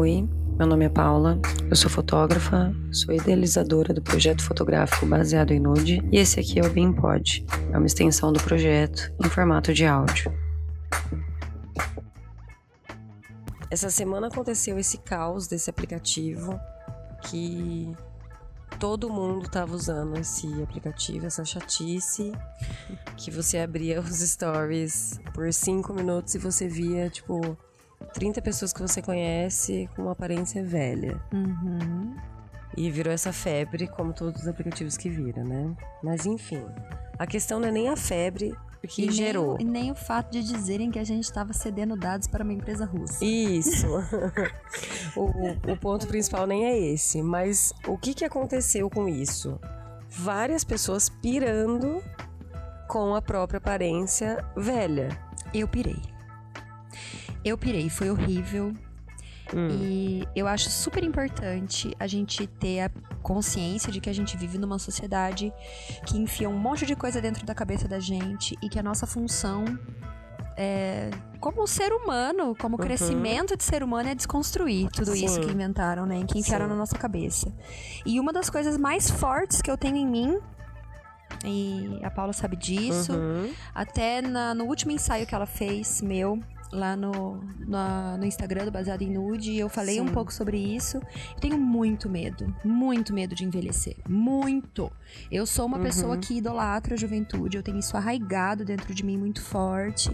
Oi, meu nome é Paula, eu sou fotógrafa, sou idealizadora do projeto fotográfico baseado em nude e esse aqui é o BeamPod, é uma extensão do projeto em formato de áudio. Essa semana aconteceu esse caos desse aplicativo que todo mundo estava usando esse aplicativo, essa chatice, que você abria os stories por cinco minutos e você via, tipo, 30 pessoas que você conhece com uma aparência velha. Uhum. E virou essa febre, como todos os aplicativos que viram, né? Mas enfim, a questão não é nem a febre que e gerou. Nem, e nem o fato de dizerem que a gente estava cedendo dados para uma empresa russa. Isso. o, o ponto principal nem é esse. Mas o que, que aconteceu com isso? Várias pessoas pirando com a própria aparência velha. Eu pirei. Eu pirei, foi horrível. Hum. E eu acho super importante a gente ter a consciência de que a gente vive numa sociedade que enfia um monte de coisa dentro da cabeça da gente e que a nossa função é, como ser humano, como Uhum. crescimento de ser humano é desconstruir tudo Sim. isso que inventaram, né? Que enfiaram Sim. na nossa cabeça. E uma das coisas mais fortes que eu tenho em mim, e a Paula sabe disso, Uhum. até na- no último ensaio que ela fez, meu, lá no, na- no Instagram do Baseado em Nude, eu falei um Sim. pouco sobre isso. Eu tenho muito medo, muito medo de envelhecer. Muito! Eu sou uma Uhum. pessoa que idolatra a juventude, eu tenho isso arraigado dentro de mim muito forte.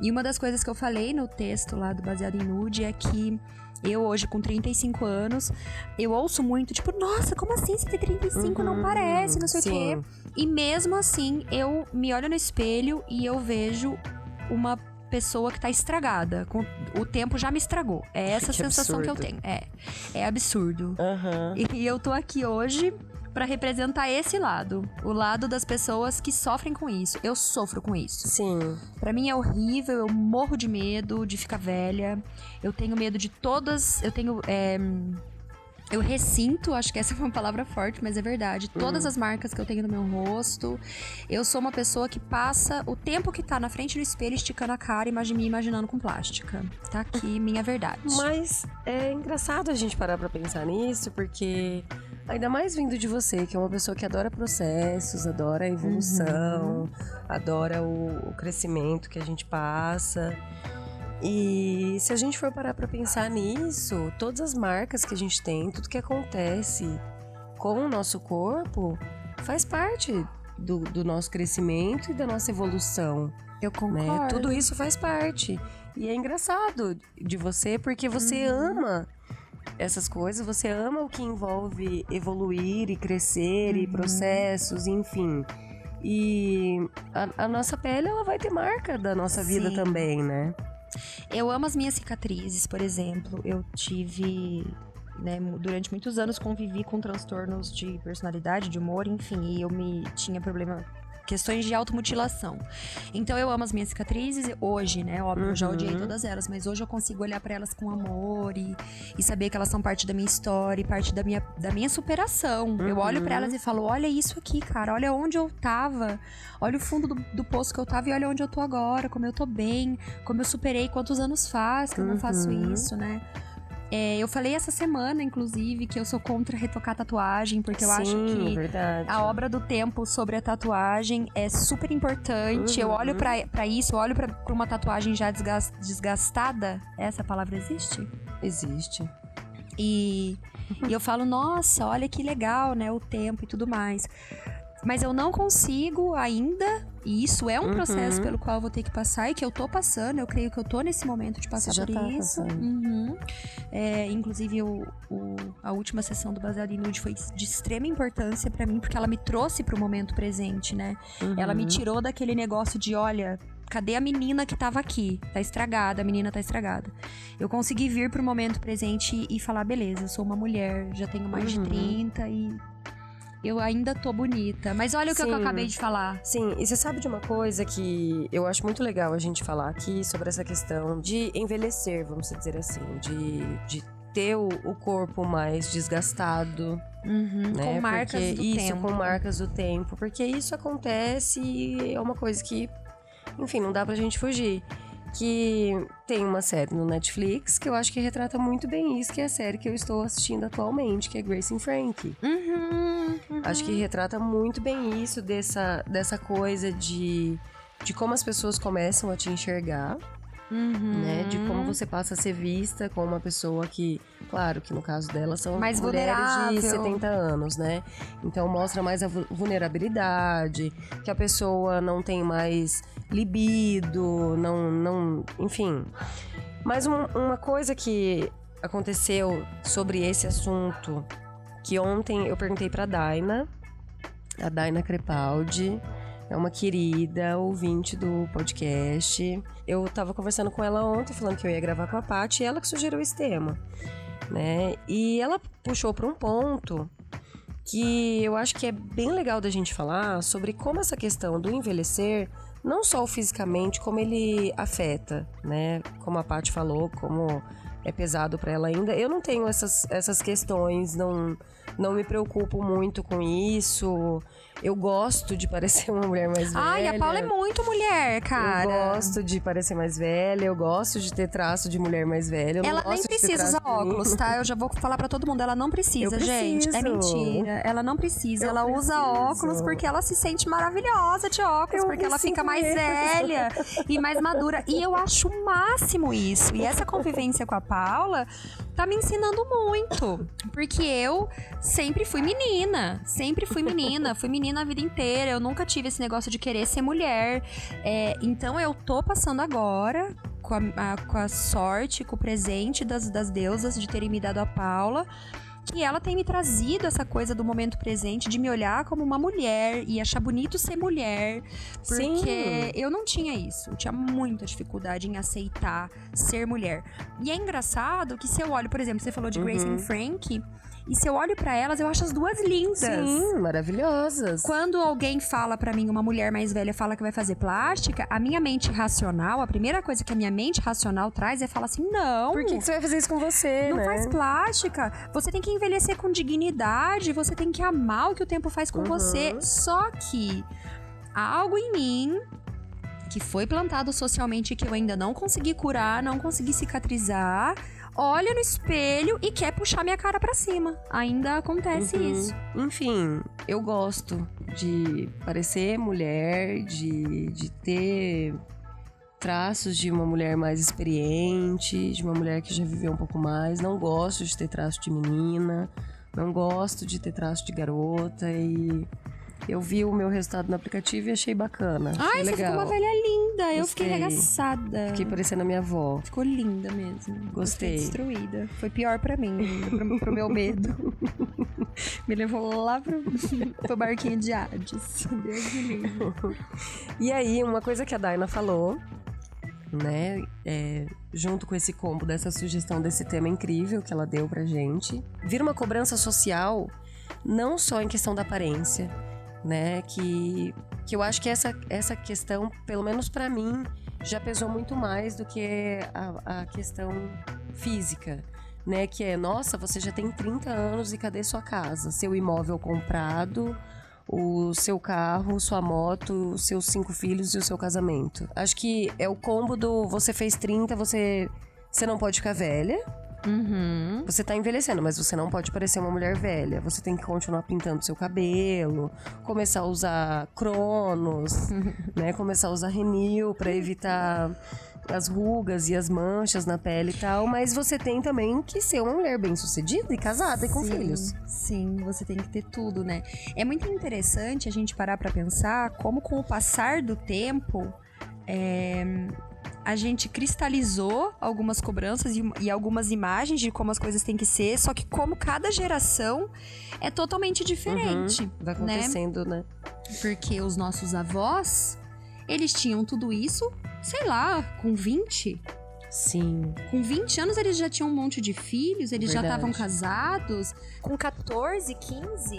E uma das coisas que eu falei no texto lá do Baseado em Nude é que eu hoje, com 35 anos, eu ouço muito, tipo, nossa, como assim você tem 35? Não Uhum. parece, não sei o quê. Sim. E mesmo assim, eu me olho no espelho e eu vejo uma pessoa que tá estragada. Com- O tempo já me estragou. É essa Que sensação que eu absurdo. tenho. É. É absurdo. Aham. E eu tô aqui hoje pra representar esse lado. O lado das pessoas que sofrem com isso. Eu sofro com isso. Sim. Pra mim é horrível, eu morro de medo de ficar velha. Eu tenho medo de todas. Eu tenho. é, eu ressinto, acho que essa foi uma palavra forte, mas é verdade. Todas as marcas que eu tenho no meu rosto. Eu sou uma pessoa que passa o tempo que tá na frente do espelho esticando a cara e me imaginando com plástica. Tá aqui minha verdade. Mas é engraçado a gente parar pra pensar nisso, porque ainda mais vindo de você, que é uma pessoa que adora processos, adora a evolução, adora o, o crescimento que a gente passa. E se a gente for parar pra pensar nisso, todas as marcas que a gente tem, tudo que acontece com o nosso corpo, faz parte do, do nosso crescimento e da nossa evolução eu né? concordo. Tudo isso faz parte. E é engraçado de você porque você ama essas coisas, você ama o que envolve evoluir e crescer e Uhum. processos, enfim. E a, a nossa pele ela vai ter marca da nossa vida Sim. também, né? Eu amo as minhas cicatrizes, por exemplo. Eu tive. Né, durante muitos anos convivi com transtornos de personalidade, de humor, enfim, e eu me tinha problema. Questões de automutilação. Então eu amo as minhas cicatrizes hoje, né? Óbvio, eu já odiei Uhum. todas elas, mas hoje eu consigo olhar pra elas com amor e, e saber que elas são parte da minha história e parte da minha, da minha superação. Eu olho pra Uhum. elas e falo: olha isso aqui, cara, olha onde eu tava, olha o fundo do, do poço que eu tava e olha onde eu tô agora, como eu tô bem, como eu superei, quantos anos faz que eu não faço Uhum. isso, né? É, eu falei essa semana, inclusive, que eu sou contra retocar tatuagem, porque eu Sim, acho que verdade. a obra do tempo sobre a tatuagem é super importante. Eu Uhum. olho pra, pra isso, eu olho pra, pra uma tatuagem já desgas- desgastada. Essa palavra existe? existe. E, e eu falo, nossa, olha que legal, né? O tempo e tudo mais. Mas eu não consigo ainda, e isso é um Uhum. processo pelo qual eu vou ter que passar e que eu tô passando. Eu creio que eu tô nesse momento de passar Você já por tá isso. Uhum. É, inclusive, o, o- a última sessão do Baseado em Nude foi de extrema importância pra mim, porque ela me trouxe pro momento presente, né? Ela me Uhum. tirou daquele negócio de, olha, cadê a menina que tava aqui? Tá estragada, a menina tá estragada. Eu consegui vir pro momento presente e, e falar, beleza, eu sou uma mulher, já tenho mais Uhum. de 30 e eu ainda tô bonita. Mas olha o que eu acabei de falar. Sim, e você sabe de uma coisa que eu acho muito legal a gente falar aqui sobre essa questão de envelhecer, vamos dizer assim, de, de ter o, o corpo mais desgastado, Uhum, né? Com marcas porque do isso, tempo. com marcas do tempo, porque isso acontece e é uma coisa que, enfim, não dá pra gente fugir. Que tem uma série no Netflix que eu acho que retrata muito bem isso, que é a série que eu estou assistindo atualmente, que é Grace and Frankie. Uhum, uhum. Acho que retrata muito bem isso, dessa, dessa coisa de, de como as pessoas começam a te enxergar. Uhum. Né, de como você passa a ser vista como uma pessoa que, claro, que no caso dela são Mais mulheres de vulnerável. 70 anos, né? Então mostra mais a vu- vulnerabilidade, que a pessoa não tem mais libido, não, não, enfim. Mas um- uma coisa que aconteceu sobre esse assunto, que ontem eu perguntei pra Daina, a Daina Crepaldi, é uma querida ouvinte do podcast. Eu tava conversando com ela ontem, falando que eu ia gravar com a Paty, e ela que sugeriu esse tema, né? E ela puxou para um ponto que eu acho que é bem legal da gente falar sobre como essa questão do envelhecer, não só o fisicamente, como ele afeta, né? Como a Paty falou, como é pesado para ela ainda. Eu não tenho essas, essas questões, não, não me preocupo muito com isso. Eu gosto de parecer uma mulher mais velha. Ai, a Paula é muito mulher, cara. Eu gosto de parecer mais velha, eu gosto de ter traço de mulher mais velha. Ela nem precisa usar óculos, tá? Eu já vou falar pra todo mundo, ela não precisa, gente. É mentira. Ela não precisa. Eu ela usa preciso. óculos porque ela se sente maravilhosa de óculos, Eu porque ela fica mais mesmo. velha e mais madura. E eu acho o máximo isso. E essa convivência com a Paula tá me ensinando muito. Porque eu sempre fui menina. Sempre fui menina. Fui menina a vida inteira. Eu nunca tive esse negócio de querer ser mulher. É, então eu tô passando agora com a, a- com a sorte, com o presente das, das deusas de terem me dado a Paula. Que ela tem me trazido essa coisa do momento presente, de me olhar como uma mulher e achar bonito ser mulher. Sim. Porque eu não tinha isso. Eu tinha muita dificuldade em aceitar ser mulher. E é engraçado que se eu olho, por exemplo, você falou de Grace Uhum. e Frank, e se eu olho pra elas, eu acho as duas lindas. Sim, maravilhosas. Quando alguém fala pra mim, uma mulher mais velha fala que vai fazer plástica, a minha mente racional, a primeira coisa que a minha mente racional traz é falar assim: não. Por que, que você vai fazer isso com você, Não né? faz plástica. Você tem que envelhecer com dignidade. Você tem que amar o que o tempo faz com Uhum. você. Só que há algo em mim que foi plantado socialmente que eu ainda não consegui curar, não consegui cicatrizar. Olha no espelho e quer puxar minha cara pra cima. Ainda acontece Uhum. isso. Enfim, eu gosto de parecer mulher, de, de ter traços de uma mulher mais experiente, de uma mulher que já viveu um pouco mais. Não gosto de ter traço de menina, não gosto de ter traço de garota e eu vi o meu resultado no aplicativo e achei bacana. Achei Ai, você legal. ficou uma velha linda. Eu fiquei Gostei. arregaçada. Fiquei parecendo a minha avó. Ficou linda mesmo. Gostei. Fiquei destruída. Foi pior pra mim, pro, pro meu medo. me levou lá pro, pro barquinho de Hades. Deus me livre. E aí, uma coisa que a Daina falou, né, é, junto com esse combo dessa sugestão desse tema incrível que ela deu pra gente, vira uma cobrança social não só em questão da aparência, né, que, que eu acho que essa, essa questão, pelo menos pra mim, já pesou muito mais do que a, a questão física. Né, que é, nossa, você já tem 30 anos e cadê sua casa? Seu imóvel comprado, o seu carro, sua moto, seus cinco filhos e o seu casamento. Acho que é o combo do você fez 30, você, você não pode ficar velha. Uhum. Você tá envelhecendo, mas você não pode parecer uma mulher velha. Você tem que continuar pintando seu cabelo, começar a usar cronos, né? Começar a usar renil pra evitar as rugas e as manchas na pele e tal. Mas você tem também que ser uma mulher bem sucedida e casada e com Sim, filhos. Sim, você tem que ter tudo, né? É muito interessante a gente parar pra pensar como, com o passar do tempo, é, a gente cristalizou algumas cobranças e, e algumas imagens de como as coisas têm que ser, só que como cada geração é totalmente diferente. Vai né? acontecendo, né? Porque os nossos avós, eles tinham tudo isso, sei lá, com 20. Sim. Com 20 anos eles já tinham um monte de filhos, eles já Verdade. estavam casados. Com 14, 15,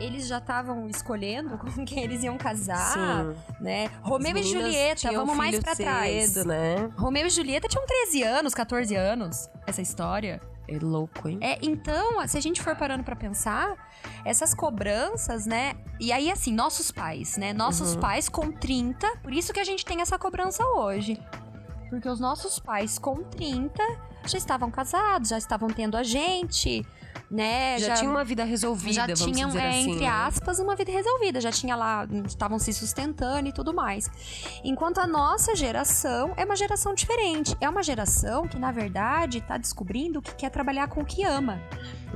eles já estavam escolhendo com quem eles iam casar, Sim. né? Romeu e Julieta, vamos mais pra trás. né? Romeu e Julieta tinham 13 anos, 14 anos, essa história. É louco, hein? É, então, se a gente for parando pra pensar, essas cobranças, né? E aí, assim, nossos pais, né? Nossos Uhum. pais com 30, por isso que a gente tem essa cobrança hoje. Porque os nossos pais com 30 já estavam casados, já estavam tendo a gente, né? Já, tinha uma vida resolvida, já vamos tinham, dizer é, assim. entre né? aspas, uma vida resolvida. Já tinha lá, estavam se sustentando e tudo mais. Enquanto a nossa geração é uma geração diferente. É uma geração que, na verdade, tá descobrindo que quer trabalhar com o que ama.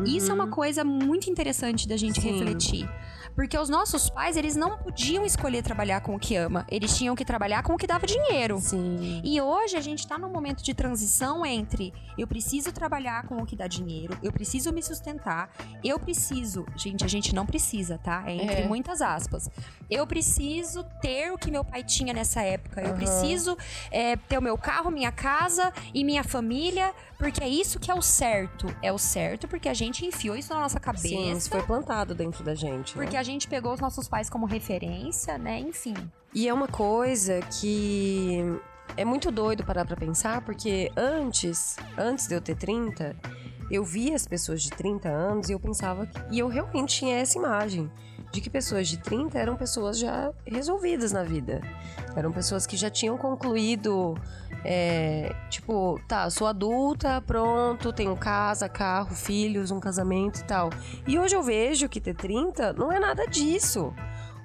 Isso é uma coisa muito interessante da gente Uhum. Sim. refletir. Porque os nossos pais, eles não podiam escolher trabalhar com o que ama. Eles tinham que trabalhar com o que dava dinheiro. Sim. E hoje a gente tá num momento de transição entre eu preciso trabalhar com o que dá dinheiro, eu preciso me sustentar, eu preciso. Gente, a gente não precisa, tá? É entre É. muitas aspas. Eu preciso ter o que meu pai tinha nessa época. Eu Aham. preciso é, ter o meu carro, minha casa e minha família, porque é isso que é o certo. É o certo porque a gente enfiou isso na nossa cabeça. Sim, isso foi plantado dentro da gente. né? Porque a gente pegou os nossos pais como referência, né? Enfim. E é uma coisa que é muito doido parar pra pensar, porque antes, antes de eu ter 30, eu via as pessoas de 30 anos e eu pensava que, e eu realmente tinha essa imagem de que pessoas de 30 eram pessoas já resolvidas na vida. Eram pessoas que já tinham concluído é, tipo, tá, sou adulta, pronto, tenho casa, carro, filhos, um casamento e tal. E hoje eu vejo que ter 30 não é nada disso.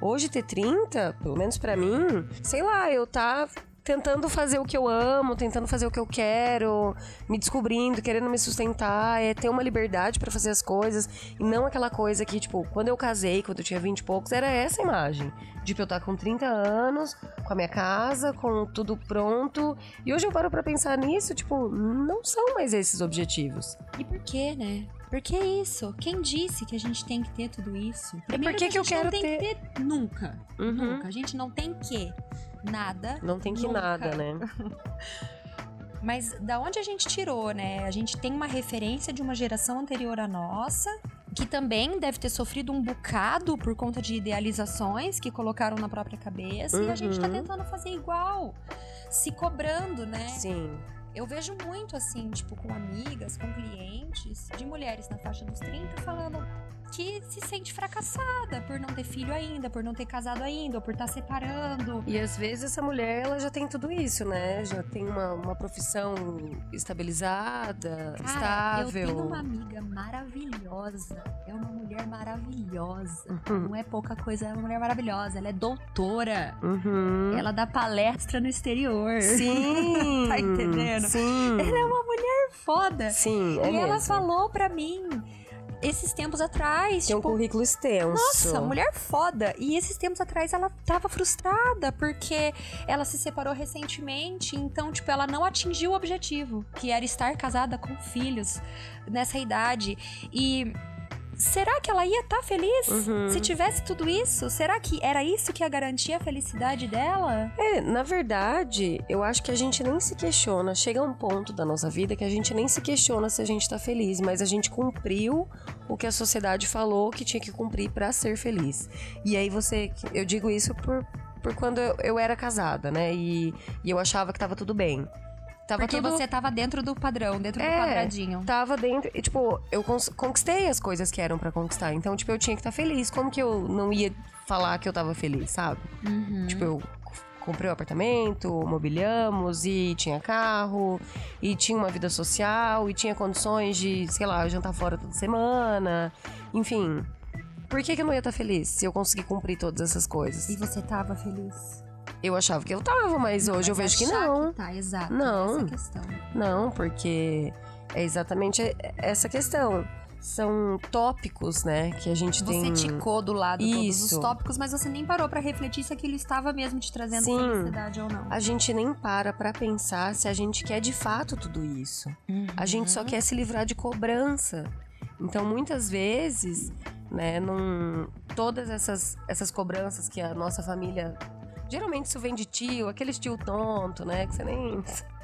Hoje ter 30, pelo menos pra mim, sei lá, eu tá tentando fazer o que eu amo, tentando fazer o que eu quero, me descobrindo, querendo me sustentar, é ter uma liberdade pra fazer as coisas e não aquela coisa que, tipo, quando eu casei, quando eu tinha 20 e poucos, era essa imagem. De eu estar com 30 anos, com a minha casa, com tudo pronto. E hoje eu paro pra pensar nisso, tipo, não são mais esses objetivos. E por quê, né? Por que isso? Quem disse que a gente tem que ter tudo isso? Primeiro que que eu a gente quero não tem ter? que ter nunca. Uhum. Nunca. A gente não tem que nada. Não tem que nunca. nada, né? Mas da onde a gente tirou, né? A gente tem uma referência de uma geração anterior à nossa, que também deve ter sofrido um bocado por conta de idealizações que colocaram na própria cabeça. E a gente tá Uhum. tentando fazer igual. Se cobrando, né? Sim. Eu vejo muito assim, tipo, com amigas, com clientes, de mulheres na faixa dos 30 falando que se sente fracassada por não ter filho ainda, por não ter casado ainda, ou por estar separando. E às vezes essa mulher, ela já tem tudo isso, né? Já tem uma, uma profissão estabilizada, Cara, eu estável. tenho uma amiga maravilhosa. É uma mulher maravilhosa. Uhum. Não é pouca coisa, é uma mulher maravilhosa. Ela é doutora. Uhum. Ela dá palestra no exterior. Sim! Tá entendendo? Sim! Ela é uma mulher foda. Sim, é e ela mesmo. falou pra mim esses tempos atrás, Tem um tipo, currículo extenso. Nossa, mulher foda. E esses tempos atrás ela tava frustrada porque ela se separou recentemente, então, tipo, ela não atingiu o objetivo, que era estar casada com filhos nessa idade. E será que ela ia estar feliz Uhum. se tivesse tudo isso? Será que era isso que ia garantir a felicidade dela? É, na verdade, eu acho que a gente nem se questiona. Chega um ponto da nossa vida que a gente nem se questiona se a gente tá feliz, mas a gente cumpriu o que a sociedade falou que tinha que cumprir pra ser feliz. E aí você. Eu digo isso por, por quando eu, eu era casada, né? E, e eu achava que tava tudo bem. Tava Porque tudo... você tava dentro do padrão, dentro do É, quadradinho. Tava dentro. E, tipo, eu conquistei as coisas que eram pra conquistar. Então, tipo, eu tinha que estar feliz. Como que eu não ia falar que eu tava feliz, sabe? Uhum. Tipo, eu comprei um apartamento, mobiliamos e tinha carro, e tinha uma vida social, e tinha condições de, sei lá, jantar fora toda semana. Enfim. Por que, que eu não ia estar feliz se eu conseguir cumprir todas essas coisas? E você tava feliz? Eu achava que eu tava, mas hoje eu vejo que não. tá, exato. Não. Não, porque é exatamente essa questão. São tópicos, né, que a gente Você tem. ticou do lado todos os Isso. tópicos, mas você nem parou pra refletir se aquilo estava mesmo te trazendo Sim. felicidade ou não. A gente nem para pra pensar se a gente quer de fato tudo isso. A gente Uhum. só quer se livrar de cobrança. Então, muitas vezes, né, não, todas essas, essas cobranças que a nossa família. Geralmente isso vem de tio, aquele tio tonto, né? Que você nem.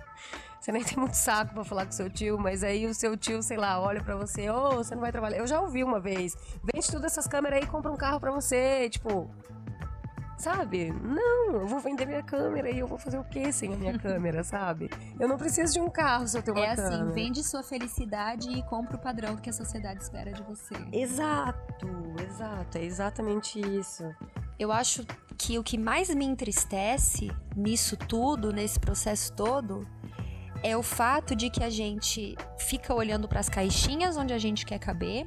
Você nem tem muito saco pra falar com seu tio, mas aí o seu tio, sei lá, olha pra você, ô, você não vai trabalhar. Eu já ouvi uma vez, vende tudo essas câmeras aí e compra um carro pra você. Tipo, sabe? Não, eu vou vender minha câmera e eu vou fazer o que sem a minha câmera, sabe? Eu não preciso de um carro se eu tenho uma É câmera. assim, vende sua felicidade e compra o padrão que a sociedade espera de você. Exato, exato, é exatamente isso. Eu acho que o que mais me entristece nisso tudo, nesse processo todo, é o fato de que a gente fica olhando para as caixinhas onde a gente quer caber,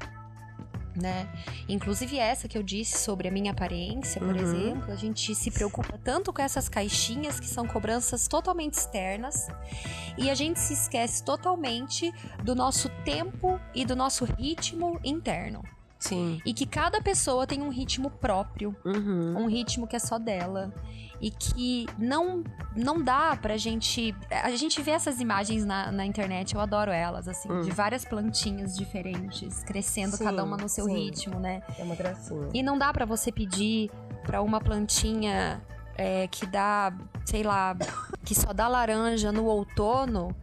né? Inclusive essa que eu disse sobre a minha aparência, por Uhum. exemplo, a gente se preocupa tanto com essas caixinhas que são cobranças totalmente externas e a gente se esquece totalmente do nosso tempo e do nosso ritmo interno. Sim. E que cada pessoa tem um ritmo próprio, Uhum. um ritmo que é só dela. E que não não dá pra gente. A gente vê essas imagens na, na internet, eu adoro elas, assim, Hum. de várias plantinhas diferentes, crescendo Sim, cada uma no seu sim. ritmo, né? É uma gracinha. E não dá pra você pedir pra uma plantinha é, que dá, sei lá, que só dá laranja no outono,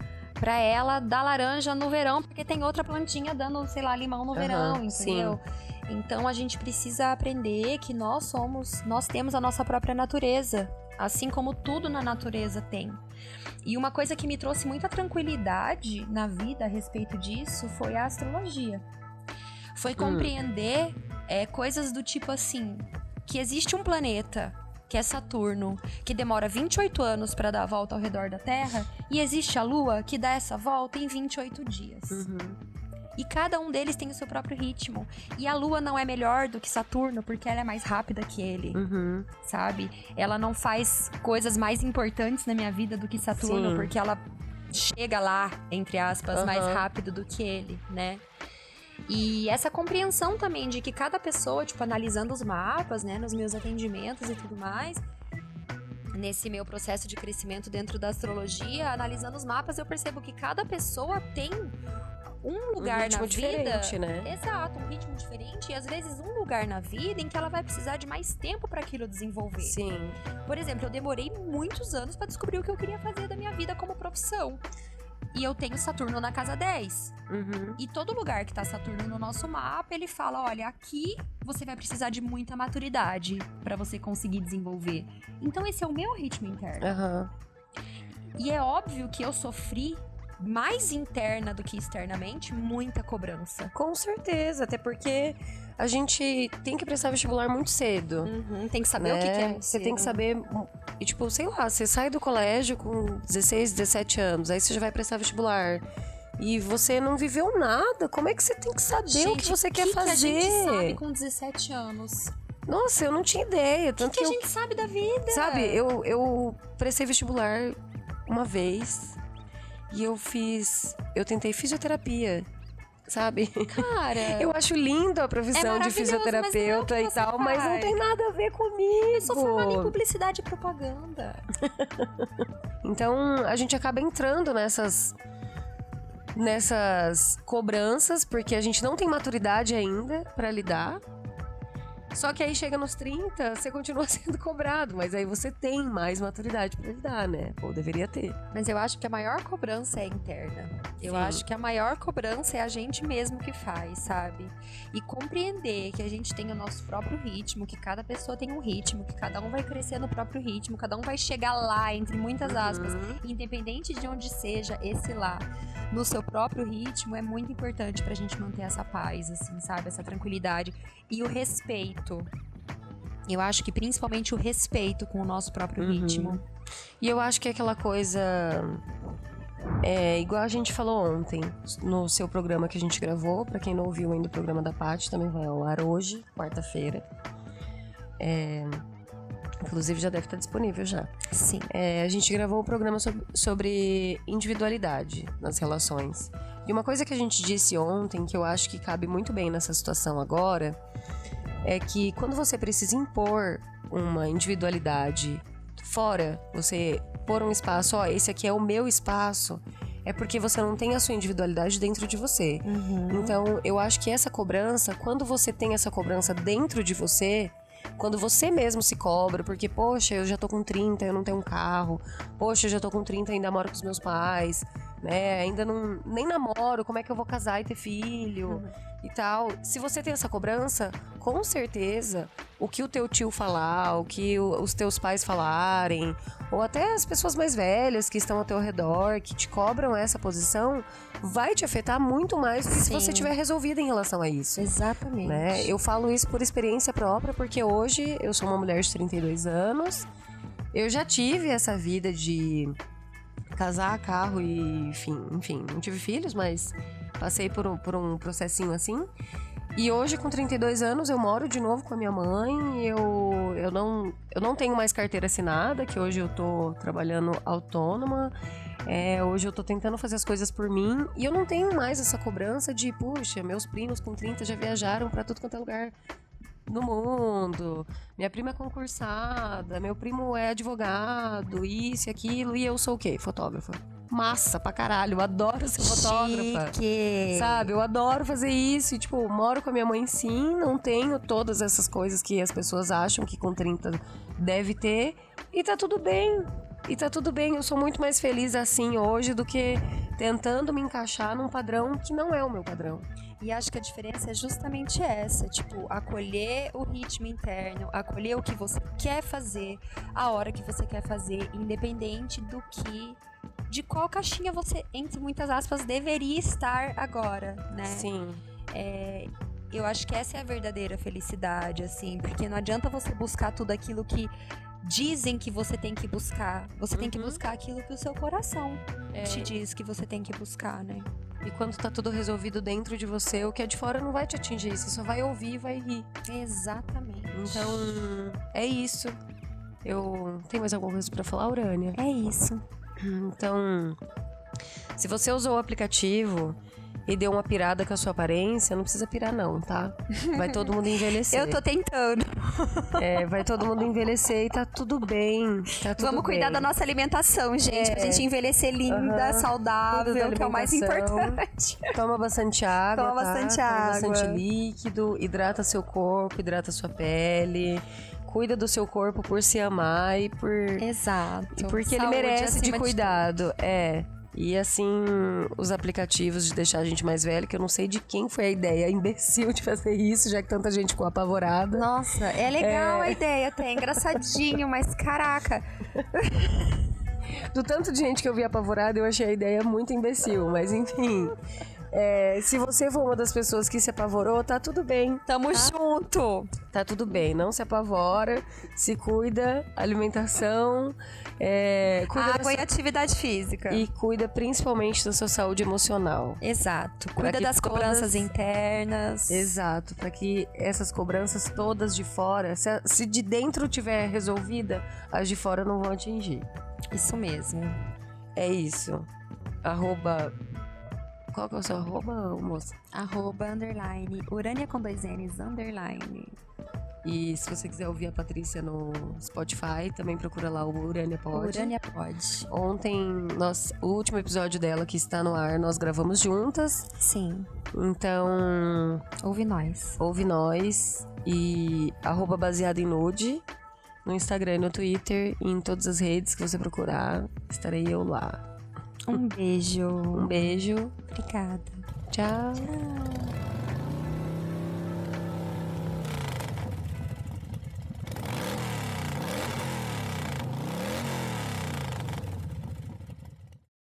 pra ela dar laranja no verão, porque tem outra plantinha dando, sei lá, limão no Aham, verão, sim. entendeu? Então a gente precisa aprender que nós somos, nós temos a nossa própria natureza, assim como tudo na natureza tem. E uma coisa que me trouxe muita tranquilidade na vida a respeito disso foi a astrologia. Foi compreender é, coisas do tipo assim, que existe um planeta que é Saturno, que demora 28 anos para dar a volta ao redor da Terra, e existe a Lua que dá essa volta em 28 dias. Uhum. E cada um deles tem o seu próprio ritmo. E a Lua não é melhor do que Saturno porque ela é mais rápida que ele, Uhum. sabe? Ela não faz coisas mais importantes na minha vida do que Saturno Sim. porque ela chega lá, entre aspas, mais Aham. rápido do que ele, né? E essa compreensão também de que cada pessoa, tipo, analisando os mapas, né, nos meus atendimentos e tudo mais, nesse meu processo de crescimento dentro da astrologia, analisando os mapas, eu percebo que cada pessoa tem um lugar um ritmo na vida. diferente, né? Exato, um ritmo diferente e às vezes um lugar na vida em que ela vai precisar de mais tempo para aquilo desenvolver. Sim. Por exemplo, eu demorei muitos anos para descobrir o que eu queria fazer da minha vida como profissão. E eu tenho Saturno na casa 10. Uhum. E todo lugar que tá Saturno no nosso mapa, ele fala: olha, aqui você vai precisar de muita maturidade para você conseguir desenvolver. Então esse é o meu ritmo interno. Aham. E é óbvio que eu sofri mais interna do que externamente muita cobrança. Com certeza, até porque a gente tem que prestar vestibular muito cedo. Uhum, tem que saber o que, né? que é. Você tem que saber. E, tipo, sei lá, você sai do colégio com 16, 17 anos, aí você já vai prestar vestibular. E você não viveu nada. Como é que você tem que saber o que Gente, você quer que fazer? Que a gente sabe com 17 anos? Nossa, eu não tinha ideia. O Tanto que, que que, a eu, gente sabe da vida? Sabe, eu, eu prestei vestibular uma vez e eu fiz. Eu tentei fisioterapia. Sabe? Cara, Eu acho lindo a profissão de é o fisioterapeuta e tal, mas não faz. tem nada a ver comigo. eu sou formada em publicidade e propaganda. Então a gente acaba entrando nessas nessas cobranças porque a gente não tem maturidade ainda pra lidar. Só que aí chega nos 30, você continua sendo cobrado, mas aí você tem mais maturidade pra lidar, né? Ou deveria ter. Mas eu acho que a maior cobrança é interna. Eu Sim. acho que a maior cobrança é a gente mesmo que faz, sabe? E compreender que a gente tem o nosso próprio ritmo, que cada pessoa tem um ritmo, que cada um vai crescer no próprio ritmo, cada um vai chegar lá, entre muitas aspas, Uhum. independente de onde seja esse lá, no seu próprio ritmo, é muito importante pra gente manter essa paz, assim, sabe? Essa tranquilidade. E o respeito. Eu acho que principalmente o respeito com o nosso próprio Uhum. ritmo. E eu acho que é aquela coisa. É, igual a gente falou ontem, no seu programa que a gente gravou, pra quem não ouviu ainda o programa da Paty, também vai ao ar hoje, quarta-feira. É, inclusive já deve estar disponível já. Sim. É, a gente gravou um programa sobre, sobre individualidade nas relações. E uma coisa que a gente disse ontem, que eu acho que cabe muito bem nessa situação agora, é que quando você precisa impor uma individualidade fora, você pôr um espaço, ó, esse aqui é o meu espaço, é porque você não tem a sua individualidade dentro de você. Então, eu acho que essa cobrança, quando você tem essa cobrança dentro de você, quando você mesmo se cobra, porque, poxa, eu já tô com 30, eu não tenho um carro, poxa, eu já tô com 30, ainda moro com os meus pais, né? Ainda não nem namoro, como é que eu vou casar e ter filho e tal. Se você tem essa cobrança, com certeza, o que o teu tio falar, o que o- os teus pais falarem, ou até as pessoas mais velhas que estão ao teu redor, que te cobram essa posição, vai te afetar muito mais do que se você tiver resolvido em relação a isso. Exatamente. Né? Eu falo isso por experiência própria, porque hoje eu sou uma mulher de 32 anos. Eu já tive essa vida de casar, carro e, enfim, enfim, não tive filhos, mas passei por um, por um processinho assim. E hoje, com 32 anos, eu moro de novo com a minha mãe. Eu, eu, não, eu não tenho mais carteira assinada, que hoje eu tô trabalhando autônoma. É, hoje eu tô tentando fazer as coisas por mim. E eu não tenho mais essa cobrança de, puxa, meus primos com 30 já viajaram pra tudo quanto é lugar no mundo. Minha prima é concursada, meu primo é advogado, isso e aquilo. E eu sou o quê? Fotógrafa. Massa pra caralho, eu adoro ser fotógrafa. Chique. Sabe, eu adoro fazer isso. E, tipo, moro com a minha mãe sim, não tenho todas essas coisas que as pessoas acham que com 30 deve ter. E tá tudo bem. E tá tudo bem. Eu sou muito mais feliz assim hoje do que tentando me encaixar num padrão que não é o meu padrão. E acho que a diferença é justamente essa, tipo, acolher o ritmo interno, acolher o que você quer fazer, a hora que você quer fazer, independente do que de qual caixinha você, entre muitas aspas, deveria estar agora, né? Sim. É, eu acho que essa é a verdadeira felicidade, assim, porque não adianta você buscar tudo aquilo que dizem que você tem que buscar. Você tem que Uhum. buscar aquilo que o seu coração É. te diz que você tem que buscar, né? E quando tá tudo resolvido dentro de você, o que é de fora não vai te atingir. Você só vai ouvir e vai rir. Exatamente. Então, é isso. Eu. Tem mais alguma coisa pra falar, Urânia? é isso. Então, se você usou o aplicativo e deu uma pirada com a sua aparência, não precisa pirar, não, tá? Vai todo mundo envelhecer. Eu tô tentando. É, vai todo mundo envelhecer e tá tudo bem. Tá tudo Vamos cuidar bem. da nossa alimentação, gente. Pra gente envelhecer linda, Aham. saudável, que é o mais importante. Toma bastante água. Toma tá? bastante Toma água. bastante líquido, hidrata seu corpo, hidrata sua pele. Cuida do seu corpo por se amar e por. Exato. E porque ele Saúde merece de cuidado. É. E assim, os aplicativos de deixar a gente mais velho, que eu não sei de quem foi a ideia imbecil de fazer isso, já que tanta gente ficou apavorada. Nossa, é legal É. a ideia até, é engraçadinho, mas caraca. Do tanto de gente que eu vi apavorada, eu achei a ideia muito imbecil. Mas enfim. É, se você for uma das pessoas que se apavorou, tá tudo bem. Tamo junto. Tá tudo bem. Não se apavora, se cuida, alimentação, é, cuida da Água e sua- atividade física. e cuida principalmente da sua saúde emocional. Exato. Cuida das todas- cobranças internas. Exato, para que essas cobranças todas de fora, se, se de dentro tiver resolvida, as de fora não vão atingir. Isso mesmo. É isso. Arroba. Qual que é o seu arroba, moça? Arroba, underline, urânia com dois N's, underline. E se você quiser ouvir a Patrícia no Spotify, também procura lá o Urânia Pod. Urânia pode. Ontem, nós, o último episódio dela que está no ar, nós gravamos juntas. Sim, Então, ouve nós. ouve nós e arroba baseado em nude no Instagram e no Twitter e em todas as redes que você procurar, estarei eu lá. Um beijo. Um beijo, Obrigada. tchau. Tchau.